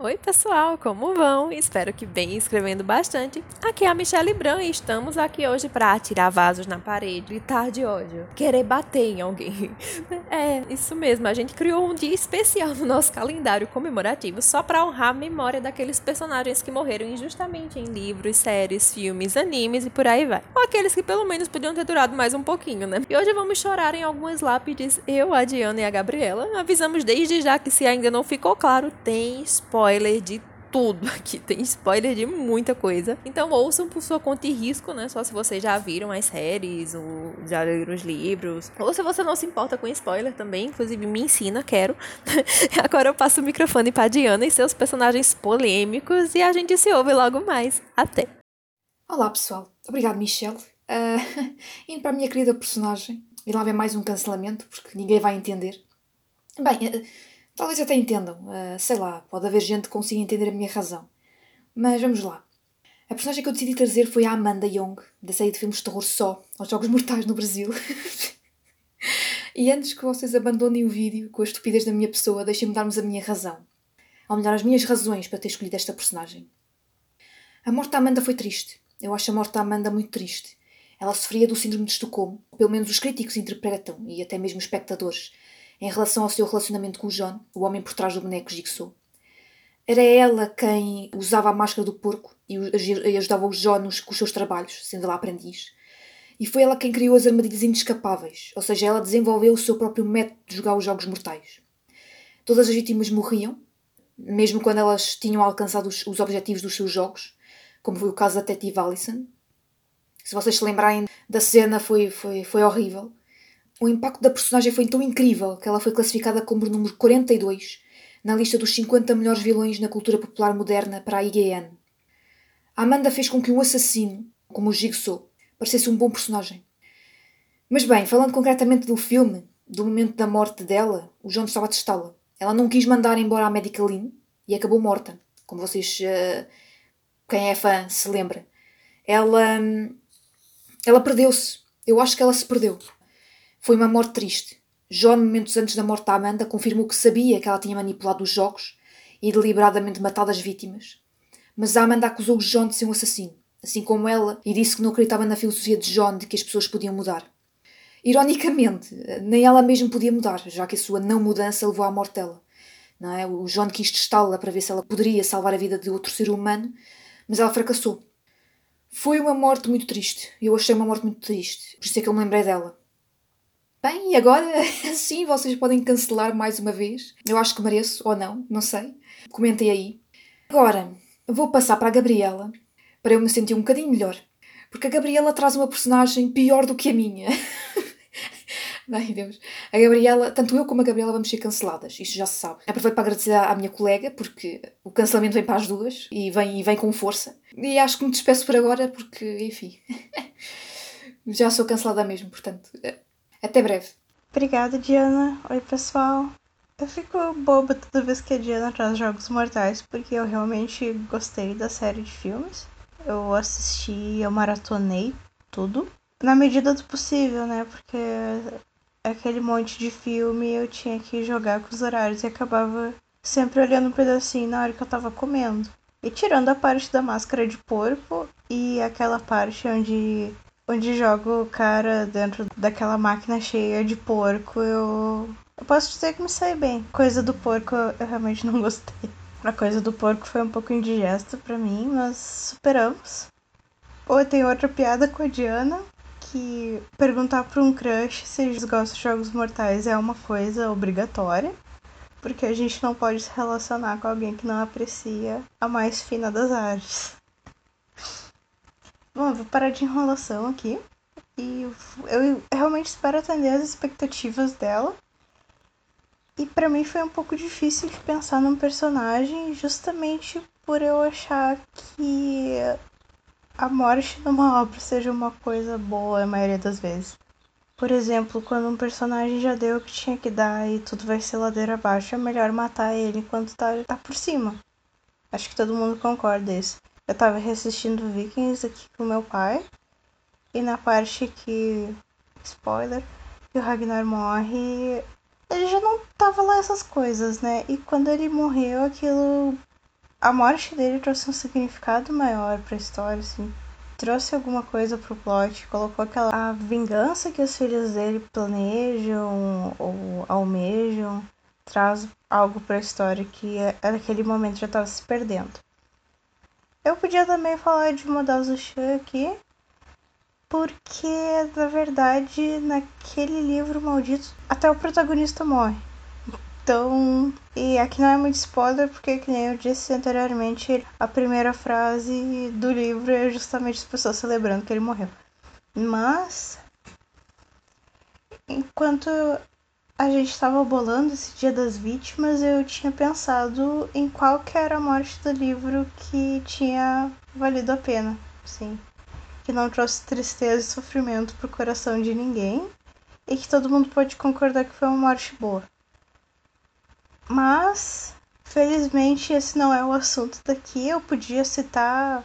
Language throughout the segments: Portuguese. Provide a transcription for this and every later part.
Oi, pessoal, como vão? Espero que bem escrevendo bastante. Aqui é a Michelle Bran e estamos aqui hoje para atirar vasos na parede, gritar de ódio, querer bater em alguém. É, isso mesmo, a gente criou um dia especial no nosso calendário comemorativo só para honrar a memória daqueles personagens que morreram injustamente em livros, séries, filmes, animes e por aí vai. Ou aqueles que pelo menos podiam ter durado mais um pouquinho, né? E hoje vamos chorar em algumas lápides, eu, a Diana e a Gabriela. Avisamos desde já que se ainda não ficou claro, tem spoiler spoiler de tudo aqui, tem spoiler de muita coisa. Então ouçam por sua conta e risco, né? Só se vocês já viram as séries ou já leram os livros. Ou se você não se importa com spoiler também, inclusive me ensina, quero. Agora eu passo o microfone para Diana e seus personagens polêmicos e a gente se ouve logo mais. Até! Olá pessoal, obrigado Michelle. Uh, indo para a minha querida personagem, e lá vem mais um cancelamento, porque ninguém vai entender. Bem, uh, Talvez até entendam, uh, sei lá, pode haver gente que consiga entender a minha razão. Mas vamos lá. A personagem que eu decidi trazer foi a Amanda Young, da série de filmes de terror só, aos Jogos Mortais no Brasil. e antes que vocês abandonem o vídeo com a estupidez da minha pessoa, deixem-me dar-vos a minha razão. Ou melhor, as minhas razões para ter escolhido esta personagem. A morte da Amanda foi triste. Eu acho a morte da Amanda muito triste. Ela sofria do síndrome de Estocolmo, pelo menos os críticos interpretam, e até mesmo os espectadores em relação ao seu relacionamento com o John, o homem por trás do boneco Jigsaw. Era ela quem usava a máscara do porco e ajudava o John com os seus trabalhos, sendo lá aprendiz. E foi ela quem criou as armadilhas inescapáveis, ou seja, ela desenvolveu o seu próprio método de jogar os jogos mortais. Todas as vítimas morriam, mesmo quando elas tinham alcançado os, os objetivos dos seus jogos, como foi o caso da Teti Allison. Se vocês se lembrarem da cena, foi, foi, foi horrível. O impacto da personagem foi tão incrível que ela foi classificada como número 42 na lista dos 50 melhores vilões na cultura popular moderna para a IGN. A Amanda fez com que um assassino, como o Jigsaw, parecesse um bom personagem. Mas bem, falando concretamente do filme, do momento da morte dela, o John estava a testá-la. Ela não quis mandar embora a Medicalin e acabou morta, como vocês, uh, quem é fã, se lembra. Ela, hum, ela perdeu-se. Eu acho que ela se perdeu. Foi uma morte triste. John, momentos antes da morte da Amanda, confirmou que sabia que ela tinha manipulado os jogos e deliberadamente matado as vítimas. Mas a Amanda acusou John de ser um assassino, assim como ela, e disse que não acreditava na filosofia de John de que as pessoas podiam mudar. Ironicamente, nem ela mesma podia mudar, já que a sua não mudança levou à morte dela. Não é? O John quis testá-la para ver se ela poderia salvar a vida de outro ser humano, mas ela fracassou. Foi uma morte muito triste. Eu achei uma morte muito triste. Por isso é que eu me lembrei dela. Bem, e agora sim vocês podem cancelar mais uma vez. Eu acho que mereço, ou não, não sei. Comentem aí. Agora, vou passar para a Gabriela para eu me sentir um bocadinho melhor. Porque a Gabriela traz uma personagem pior do que a minha. Ai Deus. A Gabriela, tanto eu como a Gabriela vamos ser canceladas, isso já se sabe. Aproveito para agradecer à minha colega, porque o cancelamento vem para as duas e vem, e vem com força. E acho que me despeço por agora, porque, enfim, já sou cancelada mesmo, portanto, até breve. Obrigada, Diana. Oi, pessoal. Eu fico boba toda vez que a Diana traz Jogos Mortais, porque eu realmente gostei da série de filmes. Eu assisti, eu maratonei tudo. Na medida do possível, né? Porque aquele monte de filme eu tinha que jogar com os horários e acabava sempre olhando um pedacinho na hora que eu tava comendo. E tirando a parte da máscara de porco e aquela parte onde onde joga o cara dentro daquela máquina cheia de porco, eu. Eu posso dizer que me sai bem. Coisa do porco eu realmente não gostei. A coisa do porco foi um pouco indigesta para mim, mas superamos. Ou tem outra piada com a Diana, que perguntar pra um crush se eles gostam de jogos mortais é uma coisa obrigatória. Porque a gente não pode se relacionar com alguém que não aprecia a mais fina das artes. Bom, eu vou parar de enrolação aqui. E eu realmente espero atender as expectativas dela. E para mim foi um pouco difícil de pensar num personagem justamente por eu achar que a morte numa obra seja uma coisa boa a maioria das vezes. Por exemplo, quando um personagem já deu o que tinha que dar e tudo vai ser ladeira abaixo, é melhor matar ele enquanto tá, tá por cima. Acho que todo mundo concorda isso. Eu tava reassistindo Vikings aqui com meu pai. E na parte que. Spoiler. Que o Ragnar morre. Ele já não tava lá essas coisas, né? E quando ele morreu, aquilo a morte dele trouxe um significado maior para a história, assim. Trouxe alguma coisa pro plot, colocou aquela a vingança que os filhos dele planejam ou almejam, traz algo para a história que é, naquele momento já estava se perdendo. Eu podia também falar de Modal Zushan aqui, porque na verdade naquele livro maldito até o protagonista morre. Então, e aqui não é muito spoiler, porque, que nem eu disse anteriormente, a primeira frase do livro é justamente as pessoas celebrando que ele morreu. Mas, enquanto a gente estava bolando esse Dia das Vítimas, eu tinha pensado em qual que era a morte do livro que tinha valido a pena, sim. Que não trouxe tristeza e sofrimento pro coração de ninguém e que todo mundo pode concordar que foi uma morte boa. Mas, felizmente, esse não é o assunto daqui. Eu podia citar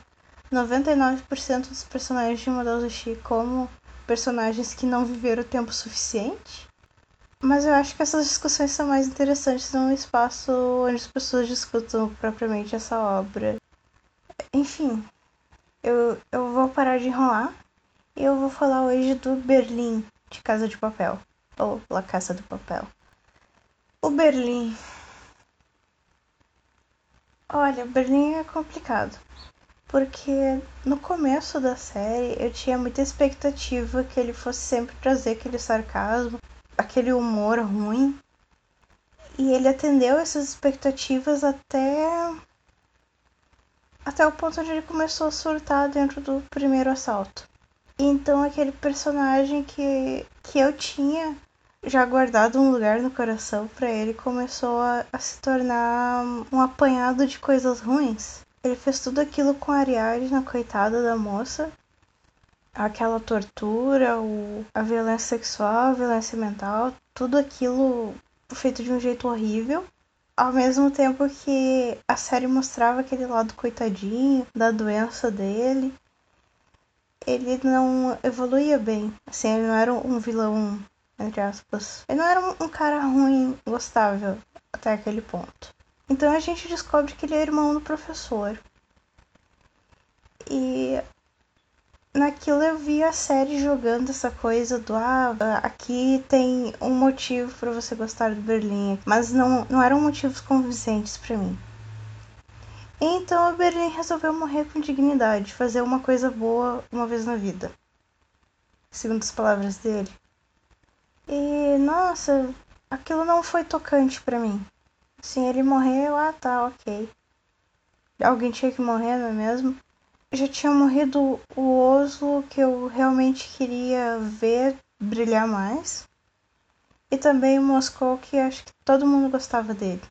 99% dos personagens de Madozushi como personagens que não viveram tempo suficiente. Mas eu acho que essas discussões são mais interessantes num espaço onde as pessoas discutam propriamente essa obra. Enfim, eu, eu vou parar de enrolar e eu vou falar hoje do Berlim de Casa de Papel, ou La Casa do Papel. O Berlim. Olha, Berlim é complicado. Porque no começo da série eu tinha muita expectativa que ele fosse sempre trazer aquele sarcasmo, aquele humor ruim. E ele atendeu essas expectativas até. até o ponto onde ele começou a surtar dentro do primeiro assalto. Então aquele personagem que, que eu tinha já guardado um lugar no coração para ele, começou a, a, se tornar um apanhado de coisas ruins. Ele fez tudo aquilo com a Ariadna, coitada da moça. Aquela tortura, o, a violência sexual, a violência mental, tudo aquilo feito de um jeito horrível. Ao mesmo tempo que a série mostrava aquele lado coitadinho da doença dele, ele não evoluía bem. Assim, ele não era um vilão entre aspas. Ele não era um cara ruim, gostável até aquele ponto. Então a gente descobre que ele é irmão do professor. E naquilo eu vi a série jogando essa coisa do ah, aqui tem um motivo para você gostar do Berlim, mas não, não eram motivos convincentes para mim. Então o Berlim resolveu morrer com dignidade, fazer uma coisa boa uma vez na vida. Segundo as palavras dele. E nossa, aquilo não foi tocante para mim. Assim, ele morreu, ah tá, ok. Alguém tinha que morrer, não é mesmo? Já tinha morrido o Oslo que eu realmente queria ver brilhar mais. E também o Moscou que acho que todo mundo gostava dele.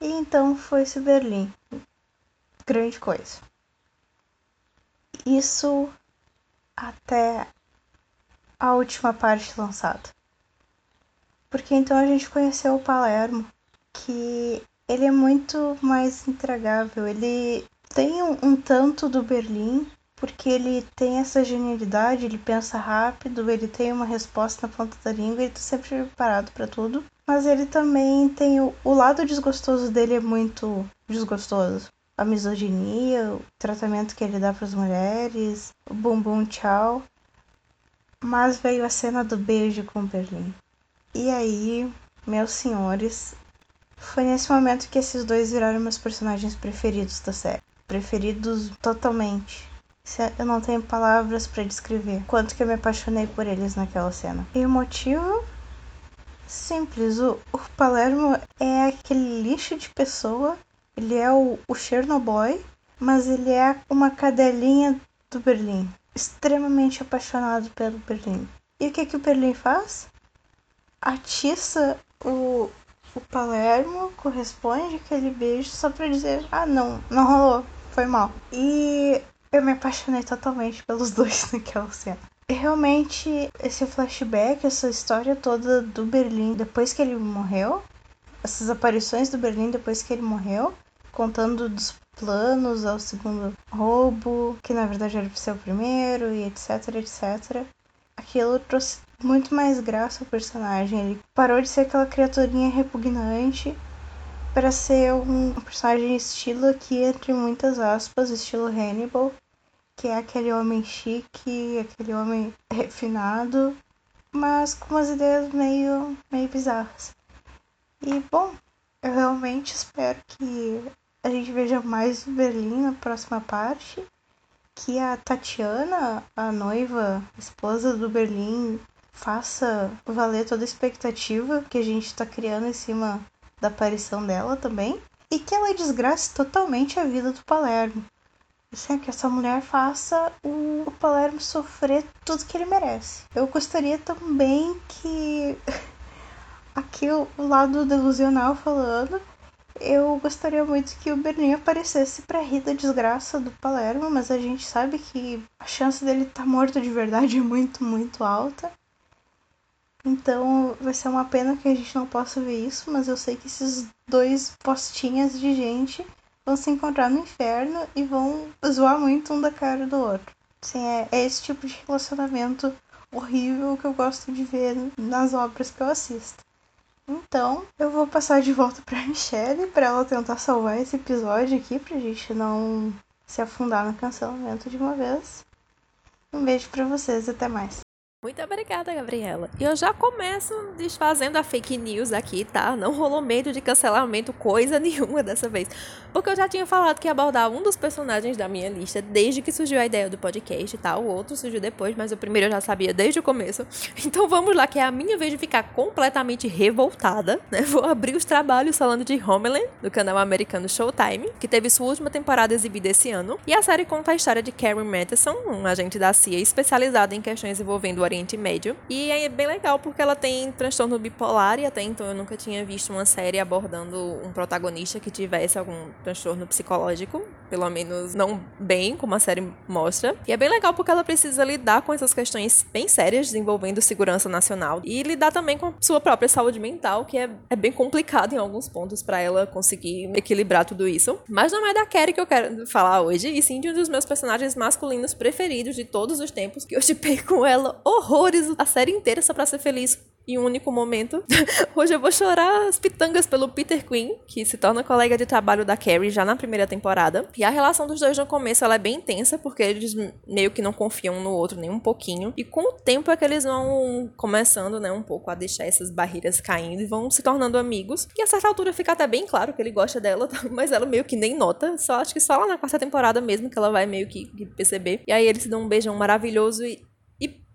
E então foi-se Berlim. Grande coisa. Isso até a última parte lançada. Porque então a gente conheceu o Palermo, que ele é muito mais intragável. Ele tem um, um tanto do Berlim, porque ele tem essa genialidade, ele pensa rápido, ele tem uma resposta na ponta da língua, ele tá sempre preparado para tudo. Mas ele também tem o, o lado desgostoso dele é muito desgostoso. A misoginia, o tratamento que ele dá para as mulheres, o bumbum tchau. Mas veio a cena do beijo com Berlim. E aí, meus senhores, foi nesse momento que esses dois viraram meus personagens preferidos da série. Preferidos totalmente. Eu não tenho palavras para descrever quanto que eu me apaixonei por eles naquela cena. E o motivo? Simples. O, o Palermo é aquele lixo de pessoa. Ele é o, o Chernobyl, mas ele é uma cadelinha do Berlim extremamente apaixonado pelo Berlim. E o que, que o Berlim faz? Atiça o, o Palermo, corresponde aquele beijo só pra dizer: ah, não, não rolou, foi mal. E eu me apaixonei totalmente pelos dois naquela cena. E realmente, esse flashback, essa história toda do Berlim depois que ele morreu, essas aparições do Berlim depois que ele morreu, contando dos planos ao segundo roubo, que na verdade era ser o primeiro, e etc, etc. Aquilo trouxe muito mais graça ao personagem. Ele parou de ser aquela criaturinha repugnante para ser um personagem estilo aqui, entre muitas aspas, estilo Hannibal, que é aquele homem chique, aquele homem refinado, mas com umas ideias meio, meio bizarras. E bom, eu realmente espero que a gente veja mais do Berlim na próxima parte. Que a Tatiana, a noiva, esposa do Berlim, faça valer toda a expectativa que a gente está criando em cima da aparição dela também. E que ela desgrace totalmente a vida do Palermo. Assim, que essa mulher faça o, Palermo sofrer tudo que ele merece. Eu gostaria também que. Aqui o lado delusional falando. Eu gostaria muito que o Berlim aparecesse para rir da desgraça do Palermo, mas a gente sabe que a chance dele estar tá morto de verdade é muito, muito alta. Então vai ser uma pena que a gente não possa ver isso, mas eu sei que esses dois postinhas de gente vão se encontrar no inferno e vão zoar muito um da cara do outro. Sim, é, é esse tipo de relacionamento horrível que eu gosto de ver nas obras que eu assisto. Então, eu vou passar de volta pra Michelle para ela tentar salvar esse episódio aqui pra gente não se afundar no cancelamento de uma vez. Um beijo para vocês, até mais. Muito obrigada, Gabriela. E eu já começo desfazendo a fake news aqui, tá? Não rolou medo de cancelamento coisa nenhuma dessa vez. Porque eu já tinha falado que ia abordar um dos personagens da minha lista desde que surgiu a ideia do podcast, tá? O outro surgiu depois, mas o primeiro eu já sabia desde o começo. Então vamos lá, que é a minha vez de ficar completamente revoltada, né? Vou abrir os trabalhos falando de Homeland, do canal americano Showtime, que teve sua última temporada exibida esse ano. E a série conta a história de Karen Matheson, um agente da CIA especializado em questões envolvendo Oriente Médio. E é bem legal porque ela tem transtorno bipolar e até então eu nunca tinha visto uma série abordando um protagonista que tivesse algum transtorno psicológico, pelo menos não bem, como a série mostra. E é bem legal porque ela precisa lidar com essas questões bem sérias envolvendo segurança nacional e lidar também com sua própria saúde mental, que é, é bem complicado em alguns pontos para ela conseguir equilibrar tudo isso. Mas não é da Carrie que eu quero falar hoje, e sim de um dos meus personagens masculinos preferidos de todos os tempos, que eu chipei com ela horrores a série inteira só pra ser feliz em um único momento. Hoje eu vou chorar as pitangas pelo Peter Quinn, que se torna colega de trabalho da Carrie já na primeira temporada. E a relação dos dois no começo ela é bem intensa, porque eles meio que não confiam um no outro nem um pouquinho. E com o tempo é que eles vão começando, né, um pouco a deixar essas barreiras caindo e vão se tornando amigos. E a certa altura fica até bem claro que ele gosta dela, mas ela meio que nem nota. Só acho que só lá na quarta temporada mesmo que ela vai meio que perceber. E aí eles se dão um beijão maravilhoso e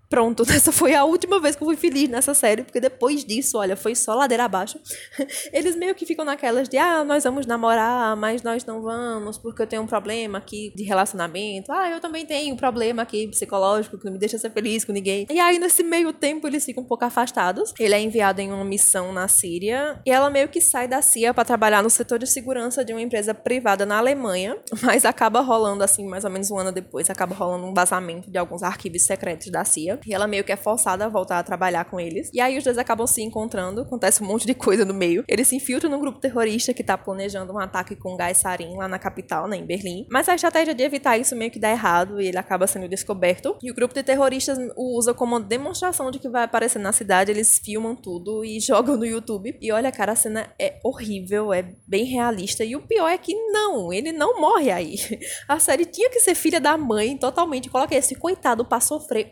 Pronto, essa foi a última vez que eu fui feliz nessa série, porque depois disso, olha, foi só ladeira abaixo. Eles meio que ficam naquelas de, ah, nós vamos namorar, mas nós não vamos, porque eu tenho um problema aqui de relacionamento. Ah, eu também tenho um problema aqui psicológico que não me deixa ser feliz com ninguém. E aí, nesse meio tempo, eles ficam um pouco afastados. Ele é enviado em uma missão na Síria e ela meio que sai da CIA para trabalhar no setor de segurança de uma empresa privada na Alemanha, mas acaba rolando, assim, mais ou menos um ano depois, acaba rolando um vazamento de alguns arquivos secretos da CIA. E ela meio que é forçada a voltar a trabalhar com eles. E aí os dois acabam se encontrando, acontece um monte de coisa no meio. Ele se infiltra num grupo terrorista que tá planejando um ataque com gás sarin lá na capital, né, em Berlim. Mas a estratégia de evitar isso meio que dá errado e ele acaba sendo descoberto. E o grupo de terroristas o usa como demonstração de que vai aparecer na cidade. Eles filmam tudo e jogam no YouTube. E olha, cara, a cena é horrível, é bem realista. E o pior é que não, ele não morre aí. A série tinha que ser filha da mãe totalmente. Coloca esse coitado pra sofrer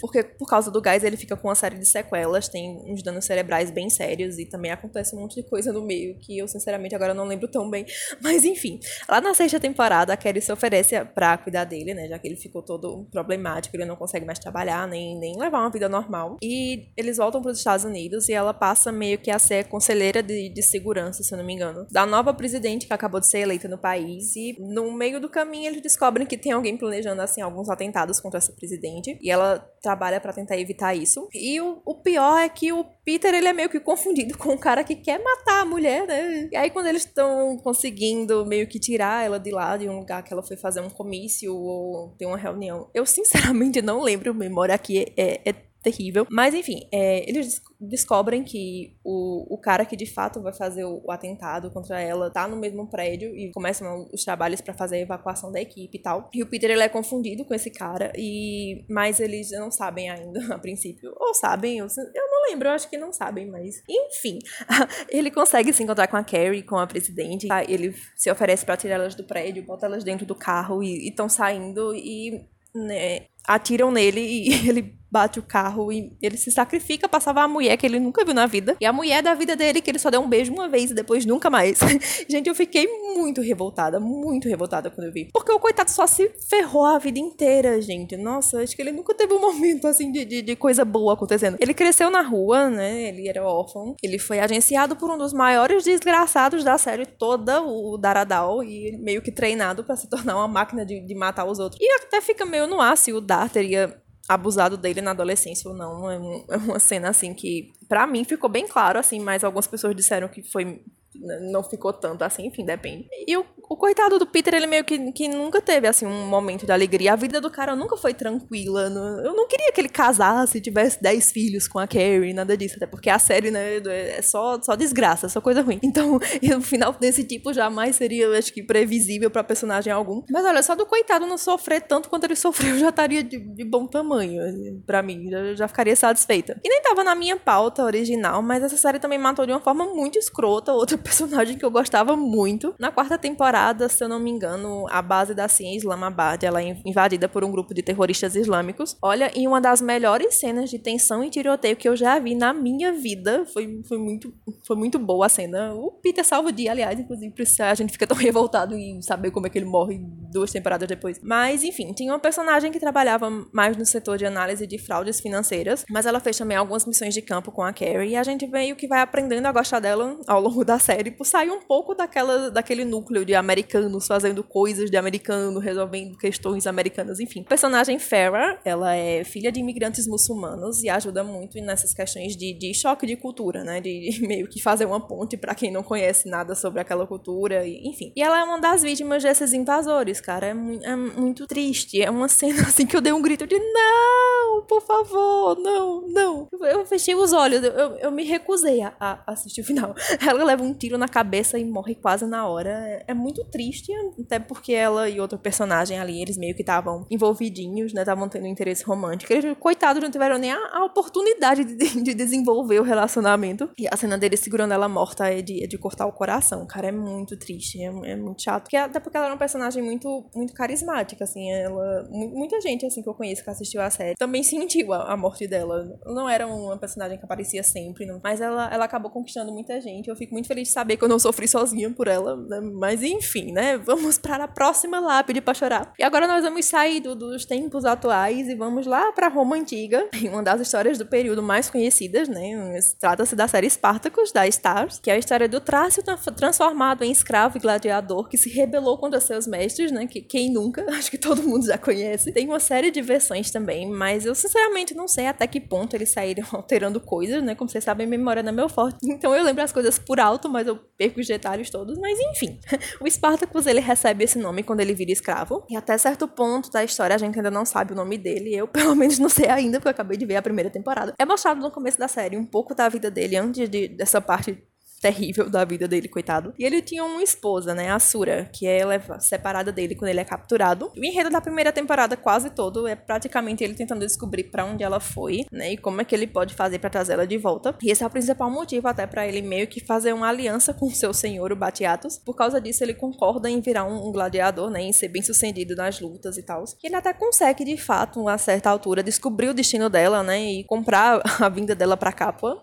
porque por causa do gás ele fica com uma série de sequelas, tem uns danos cerebrais bem sérios e também acontece um monte de coisa no meio que eu sinceramente agora não lembro tão bem. Mas enfim, lá na sexta temporada a Kelly se oferece pra cuidar dele, né? Já que ele ficou todo problemático, ele não consegue mais trabalhar, nem, nem levar uma vida normal. E eles voltam para os Estados Unidos e ela passa meio que a ser conselheira de, de segurança, se eu não me engano, da nova presidente que acabou de ser eleita no país. E no meio do caminho eles descobrem que tem alguém planejando assim alguns atentados contra essa presidente. E ela trabalha para tentar evitar isso. E o, o, pior é que o Peter ele é meio que confundido com o cara que quer matar a mulher, né? E aí quando eles estão conseguindo meio que tirar ela de lá de um lugar que ela foi fazer um comício ou ter uma reunião, eu sinceramente não lembro, memória aqui é, é terrível. Mas enfim, é, eles descobrem que o, o cara que de fato vai fazer o, o, atentado contra ela tá no mesmo prédio e começam os trabalhos para fazer a evacuação da equipe e tal. E o Peter ele é confundido com esse cara e mas eles não sabem ainda a princípio. Ou sabem, eu, eu não lembro, eu acho que não sabem, mas enfim. ele consegue se encontrar com a Carrie, com a presidente. Tá? Ele se oferece para tirar elas do prédio, bota elas dentro do carro e estão saindo e né, atiram nele e ele bate o carro e ele se sacrifica pra salvar a mulher que ele nunca viu na vida. E a mulher da vida dele, que ele só deu um beijo uma vez e depois nunca mais. Gente, eu fiquei muito revoltada, muito revoltada quando eu vi. Porque o coitado só se ferrou a vida inteira, gente. Nossa, acho que ele nunca teve um momento assim de, de, de coisa boa acontecendo. Ele cresceu na rua, né? Ele era órfão. Ele foi agenciado por um dos maiores desgraçados da série toda, o Daradal, e meio que treinado para se tornar uma máquina de, de matar os outros. E até fica meio no ar se o Dar teria abusado dele na adolescência ou não. É, é uma cena assim que, para mim, ficou bem claro, assim, mas algumas pessoas disseram que foi não ficou tanto assim, enfim, depende. E o, o coitado do Peter, ele meio que, que nunca teve, assim, um momento de alegria. A vida do cara nunca foi tranquila. Não, eu não queria que ele casasse, tivesse 10 filhos com a Carrie, nada disso. Até porque a série, né, é só, só desgraça, só coisa ruim. Então, o final desse tipo jamais seria, acho que, previsível para personagem algum. Mas olha, só do coitado não sofrer tanto quanto ele sofreu já estaria de, de bom tamanho, assim, para mim. Já, já ficaria satisfeita. E nem tava na minha pauta original, mas essa série também matou de uma forma muito escrota outra personagem que eu gostava muito. Na quarta temporada, se eu não me engano, a base da em Islamabad, ela é invadida por um grupo de terroristas islâmicos. Olha, e uma das melhores cenas de tensão e tiroteio que eu já vi na minha vida. Foi, foi, muito, foi muito boa a cena. O Peter salva o dia, aliás, inclusive, por isso a gente fica tão revoltado em saber como é que ele morre duas temporadas depois. Mas, enfim, tinha uma personagem que trabalhava mais no setor de análise de fraudes financeiras, mas ela fez também algumas missões de campo com a Carrie e a gente meio que vai aprendendo a gostar dela ao longo da série por sair um pouco daquela, daquele núcleo de americanos fazendo coisas de americano, resolvendo questões americanas, enfim. A personagem Farah, ela é filha de imigrantes muçulmanos e ajuda muito nessas questões de, de choque de cultura, né? De, de meio que fazer uma ponte para quem não conhece nada sobre aquela cultura, e, enfim. E ela é uma das vítimas desses invasores, cara. É, mu é muito triste. É uma cena assim que eu dei um grito de não, por favor, não, não. Eu fechei os olhos, eu, eu, eu me recusei a, a assistir o final. Ela leva um tiro na cabeça e morre quase na hora. É, é muito triste, até porque ela e outro personagem ali, eles meio que estavam envolvidinhos, né? Estavam tendo interesse romântico. Eles, coitados, não tiveram nem a, a oportunidade de, de, desenvolver o relacionamento. E a cena dele segurando ela morta é de, é de cortar o coração, cara. É muito triste, é, é muito chato. Porque, até porque ela era um personagem muito, muito carismática, assim. Ela, muita gente, assim, que eu conheço que assistiu a série também sentiu a, a morte dela. Não era uma personagem que aparecia sempre, não. mas ela, ela acabou conquistando muita gente. Eu fico muito feliz saber que eu não sofri sozinha por ela, né? Mas enfim, né? Vamos para a próxima lápide para chorar. E agora nós vamos sair do, dos tempos atuais e vamos lá para Roma Antiga, uma das histórias do período mais conhecidas, né? Trata-se da série Spartacus, da Stars, que é a história do Trácio transformado em escravo e gladiador que se rebelou contra seus mestres, né? Que quem nunca, acho que todo mundo já conhece. Tem uma série de versões também, mas eu sinceramente não sei até que ponto eles saíram alterando coisas, né? Como vocês sabem, memória não é meu forte. Então eu lembro as coisas por alto, mas mas eu perco os detalhes todos. Mas enfim, o Spartacus ele recebe esse nome quando ele vira escravo. E até certo ponto da história a gente ainda não sabe o nome dele. Eu, pelo menos, não sei ainda, porque eu acabei de ver a primeira temporada. É mostrado no começo da série um pouco da vida dele antes de, dessa parte terrível da vida dele, coitado. E ele tinha uma esposa, né, a Sura, que é separada dele quando ele é capturado. O enredo da primeira temporada quase todo é praticamente ele tentando descobrir para onde ela foi, né, e como é que ele pode fazer para trazer ela de volta. E esse é o principal motivo até para ele meio que fazer uma aliança com seu senhor, o Batiatos. Por causa disso, ele concorda em virar um, um gladiador, né, em ser bem sucedido nas lutas e tal. Ele até consegue, de fato, a certa altura, descobrir o destino dela, né, e comprar a vinda dela para Capua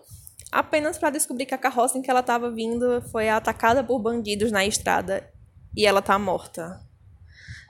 apenas para descobrir que a carroça em que ela estava vindo foi atacada por bandidos na estrada e ela tá morta.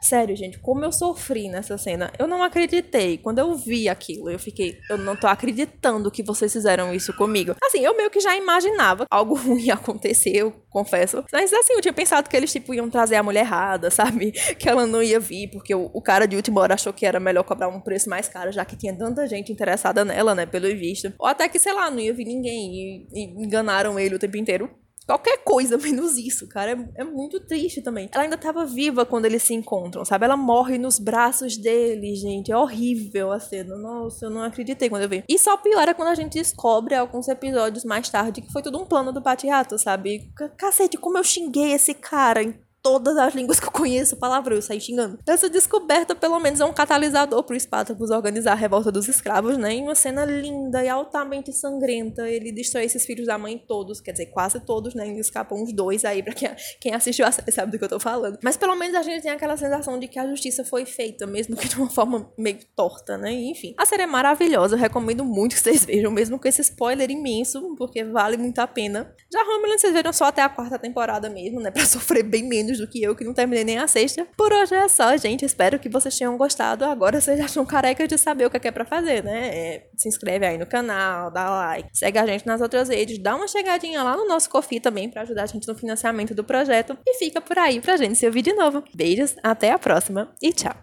Sério, gente, como eu sofri nessa cena. Eu não acreditei. Quando eu vi aquilo, eu fiquei, eu não tô acreditando que vocês fizeram isso comigo. Assim, eu meio que já imaginava algo ruim acontecer, eu confesso. Mas assim, eu tinha pensado que eles, tipo, iam trazer a mulher errada, sabe? Que ela não ia vir, porque o, o cara de última hora achou que era melhor cobrar um preço mais caro, já que tinha tanta gente interessada nela, né? Pelo visto. Ou até que, sei lá, não ia vir ninguém e, e enganaram ele o tempo inteiro qualquer coisa menos isso, cara. É, é muito triste também. Ela ainda tava viva quando eles se encontram, sabe? Ela morre nos braços dele, gente. É horrível a cena. Nossa, eu não acreditei quando eu vi. E só piora quando a gente descobre alguns episódios mais tarde que foi tudo um plano do Patiato, sabe? Cacete, como eu xinguei esse cara todas as línguas que eu conheço palavrão, eu saí xingando. Essa descoberta, pelo menos, é um catalisador pro Spartacus organizar a revolta dos escravos, né? Em uma cena linda e altamente sangrenta, ele destrói esses filhos da mãe todos, quer dizer, quase todos, né? Ainda escapam uns dois aí, pra quem, quem assistiu a série sabe do que eu tô falando. Mas pelo menos a gente tem aquela sensação de que a justiça foi feita, mesmo que de uma forma meio torta, né? Enfim, a série é maravilhosa, eu recomendo muito que vocês vejam, mesmo com esse spoiler imenso, porque vale muito a pena. Já Homeland, vocês viram só até a quarta temporada mesmo, né? Pra sofrer bem menos do que eu, que não terminei nem a sexta. Por hoje é só, gente. Espero que vocês tenham gostado. Agora vocês já estão carecas de saber o que é pra fazer, né? É, se inscreve aí no canal, dá like, segue a gente nas outras redes, dá uma chegadinha lá no nosso Cofi também para ajudar a gente no financiamento do projeto. E fica por aí pra gente se ouvir de novo. Beijos, até a próxima e tchau!